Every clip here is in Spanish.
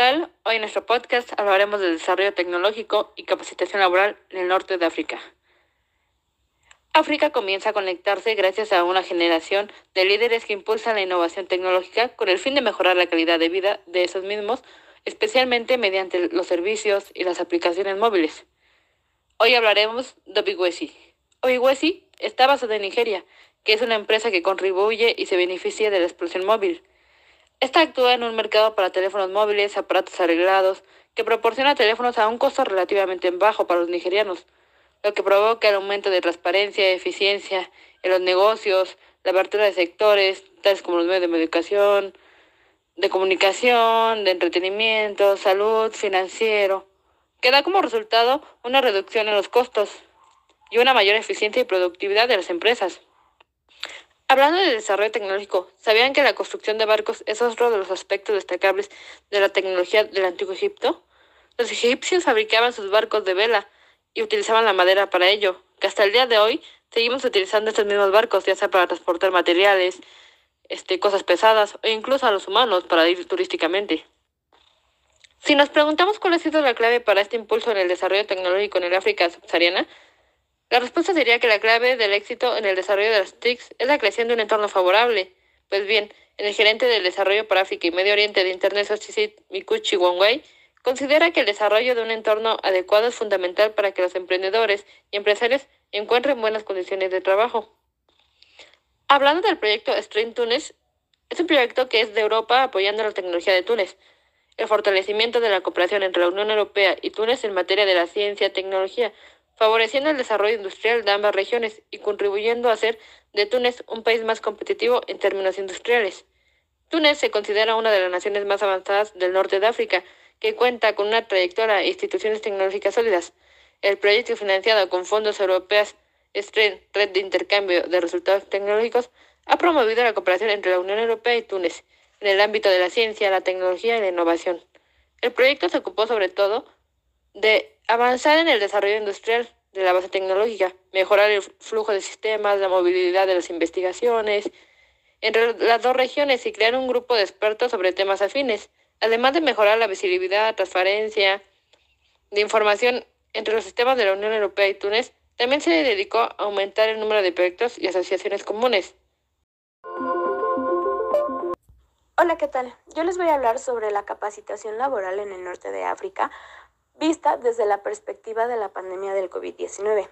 tal? Hoy en nuestro podcast hablaremos del desarrollo tecnológico y capacitación laboral en el norte de África. África comienza a conectarse gracias a una generación de líderes que impulsan la innovación tecnológica con el fin de mejorar la calidad de vida de esos mismos, especialmente mediante los servicios y las aplicaciones móviles. Hoy hablaremos de Obiwesi. Obiwesi está basada en Nigeria, que es una empresa que contribuye y se beneficia de la explosión móvil. Esta actúa en un mercado para teléfonos móviles, aparatos arreglados, que proporciona teléfonos a un costo relativamente bajo para los nigerianos, lo que provoca el aumento de transparencia y eficiencia en los negocios, la apertura de sectores, tales como los medios de medicación, de comunicación, de entretenimiento, salud, financiero, que da como resultado una reducción en los costos y una mayor eficiencia y productividad de las empresas. Hablando de desarrollo tecnológico, ¿sabían que la construcción de barcos es otro de los aspectos destacables de la tecnología del antiguo Egipto? Los egipcios fabricaban sus barcos de vela y utilizaban la madera para ello, que hasta el día de hoy seguimos utilizando estos mismos barcos, ya sea para transportar materiales, este, cosas pesadas o incluso a los humanos para ir turísticamente. Si nos preguntamos cuál ha sido la clave para este impulso en el desarrollo tecnológico en el África subsahariana, la respuesta sería que la clave del éxito en el desarrollo de las TICs es la creación de un entorno favorable. Pues bien, el gerente del desarrollo para África y Medio Oriente de Internet Society, Mikuchi Wangwei, considera que el desarrollo de un entorno adecuado es fundamental para que los emprendedores y empresarios encuentren buenas condiciones de trabajo. Hablando del proyecto Stream Túnez, es un proyecto que es de Europa apoyando la tecnología de Túnez. El fortalecimiento de la cooperación entre la Unión Europea y Túnez en materia de la ciencia y tecnología favoreciendo el desarrollo industrial de ambas regiones y contribuyendo a hacer de Túnez un país más competitivo en términos industriales. Túnez se considera una de las naciones más avanzadas del norte de África, que cuenta con una trayectoria e instituciones tecnológicas sólidas. El proyecto financiado con fondos europeos STREN, Red de Intercambio de Resultados Tecnológicos, ha promovido la cooperación entre la Unión Europea y Túnez en el ámbito de la ciencia, la tecnología y la innovación. El proyecto se ocupó sobre todo de avanzar en el desarrollo industrial de la base tecnológica, mejorar el flujo de sistemas, la movilidad de las investigaciones entre las dos regiones y crear un grupo de expertos sobre temas afines, además de mejorar la visibilidad, transparencia de información entre los sistemas de la Unión Europea y Túnez, también se dedicó a aumentar el número de proyectos y asociaciones comunes. Hola, ¿qué tal? Yo les voy a hablar sobre la capacitación laboral en el norte de África vista desde la perspectiva de la pandemia del COVID-19.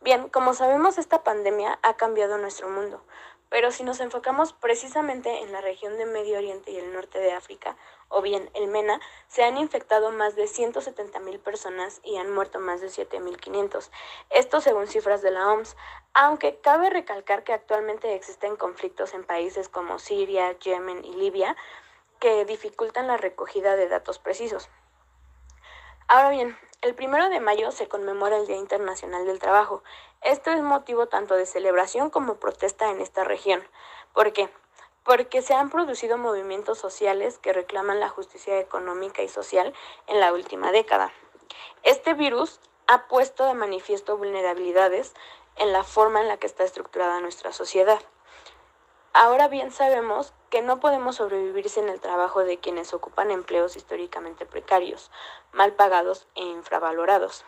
Bien, como sabemos, esta pandemia ha cambiado nuestro mundo, pero si nos enfocamos precisamente en la región de Medio Oriente y el norte de África, o bien el MENA, se han infectado más de 170.000 personas y han muerto más de 7.500. Esto según cifras de la OMS, aunque cabe recalcar que actualmente existen conflictos en países como Siria, Yemen y Libia que dificultan la recogida de datos precisos. Ahora bien, el primero de mayo se conmemora el Día Internacional del Trabajo. Esto es motivo tanto de celebración como protesta en esta región. ¿Por qué? Porque se han producido movimientos sociales que reclaman la justicia económica y social en la última década. Este virus ha puesto de manifiesto vulnerabilidades en la forma en la que está estructurada nuestra sociedad. Ahora bien sabemos que no podemos sobrevivir sin el trabajo de quienes ocupan empleos históricamente precarios, mal pagados e infravalorados.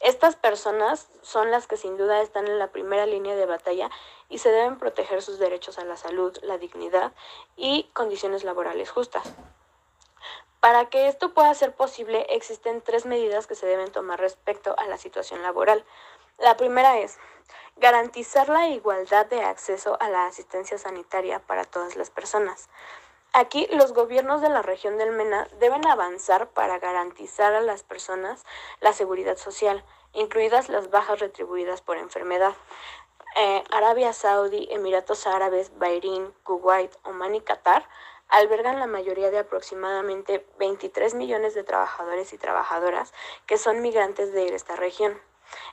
Estas personas son las que sin duda están en la primera línea de batalla y se deben proteger sus derechos a la salud, la dignidad y condiciones laborales justas. Para que esto pueda ser posible, existen tres medidas que se deben tomar respecto a la situación laboral. La primera es garantizar la igualdad de acceso a la asistencia sanitaria para todas las personas. Aquí los gobiernos de la región del MENA deben avanzar para garantizar a las personas la seguridad social, incluidas las bajas retribuidas por enfermedad. Eh, Arabia Saudí, Emiratos Árabes, Bahrein, Kuwait, Oman y Qatar albergan la mayoría de aproximadamente 23 millones de trabajadores y trabajadoras que son migrantes de esta región.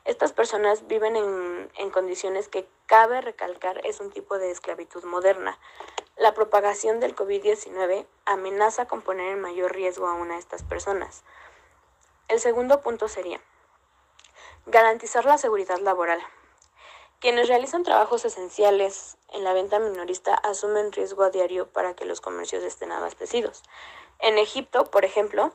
Estas personas viven en, condiciones que cabe recalcar es un tipo de esclavitud moderna. La propagación del COVID-19 amenaza con poner en mayor riesgo a estas personas. El segundo punto sería garantizar la seguridad laboral. Quienes realizan trabajos esenciales en la venta minorista asumen riesgo a diario para que los comercios estén abastecidos. En Egipto, por ejemplo,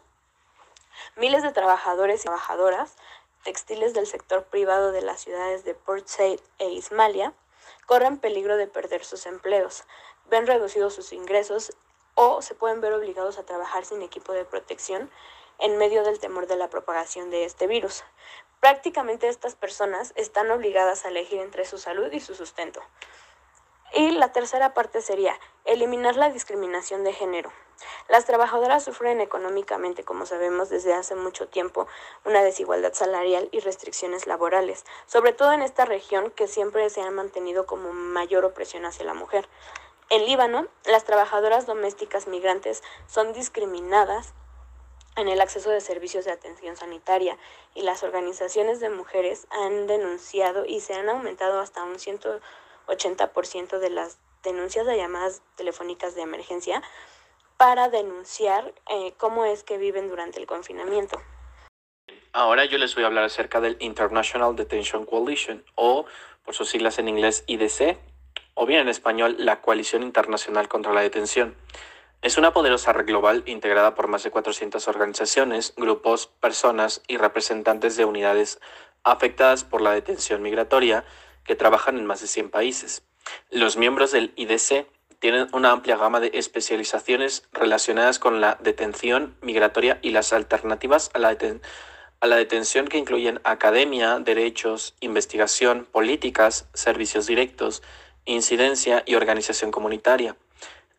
miles de trabajadores y trabajadoras textiles del sector privado de las ciudades de Port Said e Ismailia corren peligro de perder sus empleos, ven reducidos sus ingresos o se pueden ver obligados a trabajar sin equipo de protección en medio del temor de la propagación de este virus. Prácticamente estas personas están obligadas a elegir entre su salud y su sustento. Y la tercera parte sería eliminar la discriminación de género. Las trabajadoras sufren económicamente, como sabemos, desde hace mucho tiempo una desigualdad salarial y restricciones laborales, sobre todo en esta región que siempre se ha mantenido como mayor opresión hacia la mujer. En Líbano, las trabajadoras domésticas migrantes son discriminadas en el acceso de servicios de atención sanitaria y las organizaciones de mujeres han denunciado y se han aumentado hasta un 180% de las denuncias de llamadas telefónicas de emergencia para denunciar eh, cómo es que viven durante el confinamiento. Ahora yo les voy a hablar acerca del International Detention Coalition o por sus siglas en inglés IDC o bien en español la Coalición Internacional contra la Detención. Es una poderosa red global integrada por más de 400 organizaciones, grupos, personas y representantes de unidades afectadas por la detención migratoria que trabajan en más de 100 países. Los miembros del IDC tienen una amplia gama de especializaciones relacionadas con la detención migratoria y las alternativas a la, detención que incluyen academia, derechos, investigación, políticas, servicios directos, incidencia y organización comunitaria.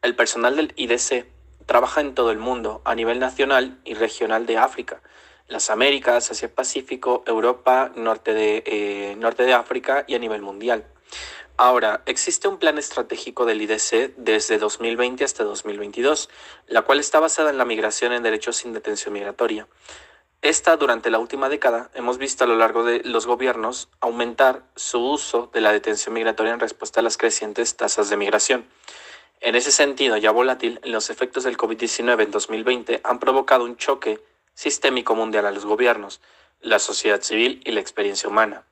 El personal del IDC trabaja en todo el mundo, a nivel nacional y regional de África, las Américas, Asia Pacífico, Europa, norte de, eh, norte de África y a nivel mundial. Ahora, existe un plan estratégico del IDC desde 2020 hasta 2022, la cual está basada en la migración en derechos sin detención migratoria. Esta, durante la última década, hemos visto a lo largo de los gobiernos aumentar su uso de la detención migratoria en respuesta a las crecientes tasas de migración. En ese sentido, ya volátil, los efectos del COVID-19 en 2020 han provocado un choque sistémico mundial a los gobiernos, la sociedad civil y la experiencia humana.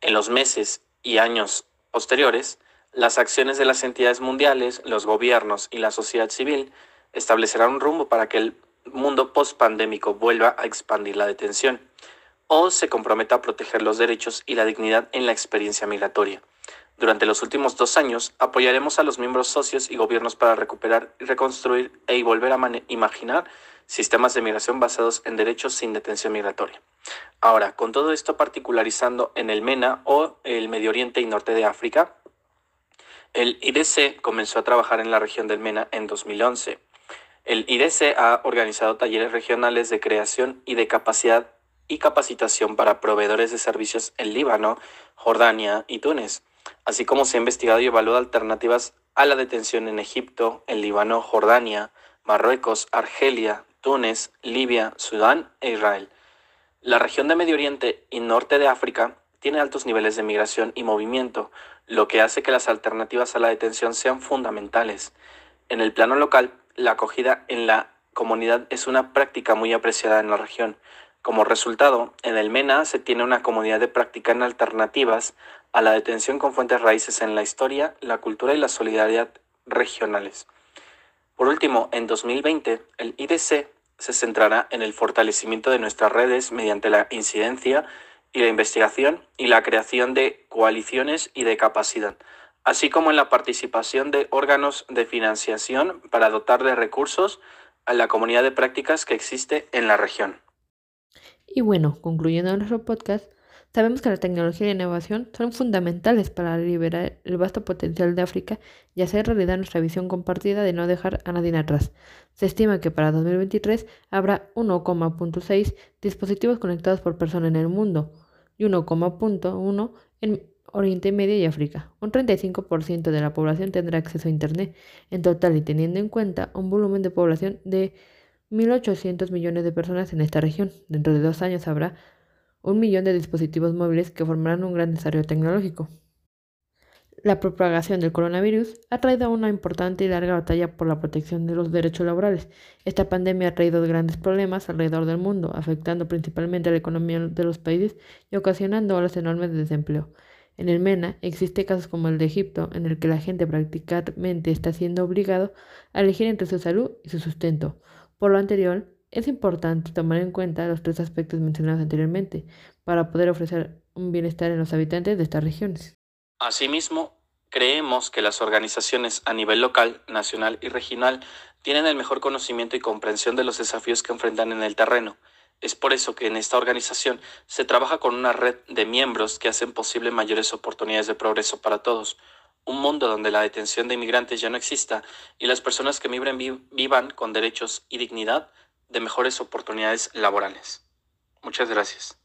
En los meses y años posteriores, las acciones de las entidades mundiales, los gobiernos y la sociedad civil establecerán un rumbo para que el mundo post-pandémico vuelva a expandir la detención o se comprometa a proteger los derechos y la dignidad en la experiencia migratoria. Durante los últimos dos años apoyaremos a los miembros socios y gobiernos para recuperar reconstruir e volver a imaginar sistemas de migración basados en derechos sin detención migratoria. Ahora, con todo esto particularizando en el MENA o el Medio Oriente y Norte de África, el IDC comenzó a trabajar en la región del MENA en 2011 el IDC ha organizado talleres regionales de creación y de capacidad y capacitación para proveedores de servicios en Líbano, Jordania y Túnez, así como se ha investigado y evaluado alternativas a la detención en Egipto, en Líbano, Jordania, Marruecos, Argelia, Túnez, Libia, Sudán e Israel. La región de Medio Oriente y Norte de África tiene altos niveles de migración y movimiento, lo que hace que las alternativas a la detención sean fundamentales. En el plano local, la acogida en la comunidad es una práctica muy apreciada en la región. Como resultado, en el MENA se tiene una comunidad de practicantes alternativas a la detención con fuentes raíces en la historia, la cultura y la solidaridad regionales. Por último, en 2020, el IDC se centrará en el fortalecimiento de nuestras redes mediante la incidencia y la investigación y la creación de coaliciones y de capacidad así como en la participación de órganos de financiación para dotar de recursos a la comunidad de prácticas que existe en la región. Y bueno, concluyendo nuestro podcast, sabemos que la tecnología y la innovación son fundamentales para liberar el vasto potencial de África y hacer realidad nuestra visión compartida de no dejar a nadie atrás. Se estima que para 2023 habrá 1,6 dispositivos conectados por persona en el mundo y 1,1 en Oriente Medio y África. Un 35% de la población tendrá acceso a Internet en total y teniendo en cuenta un volumen de población de 1.800 millones de personas en esta región. Dentro de dos años habrá un millón de dispositivos móviles que formarán un gran desarrollo tecnológico. La propagación del coronavirus ha traído una importante y larga batalla por la protección de los derechos laborales. Esta pandemia ha traído grandes problemas alrededor del mundo, afectando principalmente a la economía de los países y ocasionando olas enormes de desempleo. En el MENA existe casos como el de Egipto, en el que la gente prácticamente está siendo obligado a elegir entre su salud y su sustento. Por lo anterior, es importante tomar en cuenta los tres aspectos mencionados anteriormente para poder ofrecer un bienestar en los habitantes de estas regiones. Asimismo, creemos que las organizaciones a nivel local, nacional y regional tienen el mejor conocimiento y comprensión de los desafíos que enfrentan en el terreno. Es por eso que en esta organización se trabaja con una red de miembros que hacen posible mayores oportunidades de progreso para todos, un mundo donde la detención de inmigrantes ya no exista y las personas que migren vivan con derechos y dignidad de mejores oportunidades laborales. Muchas gracias.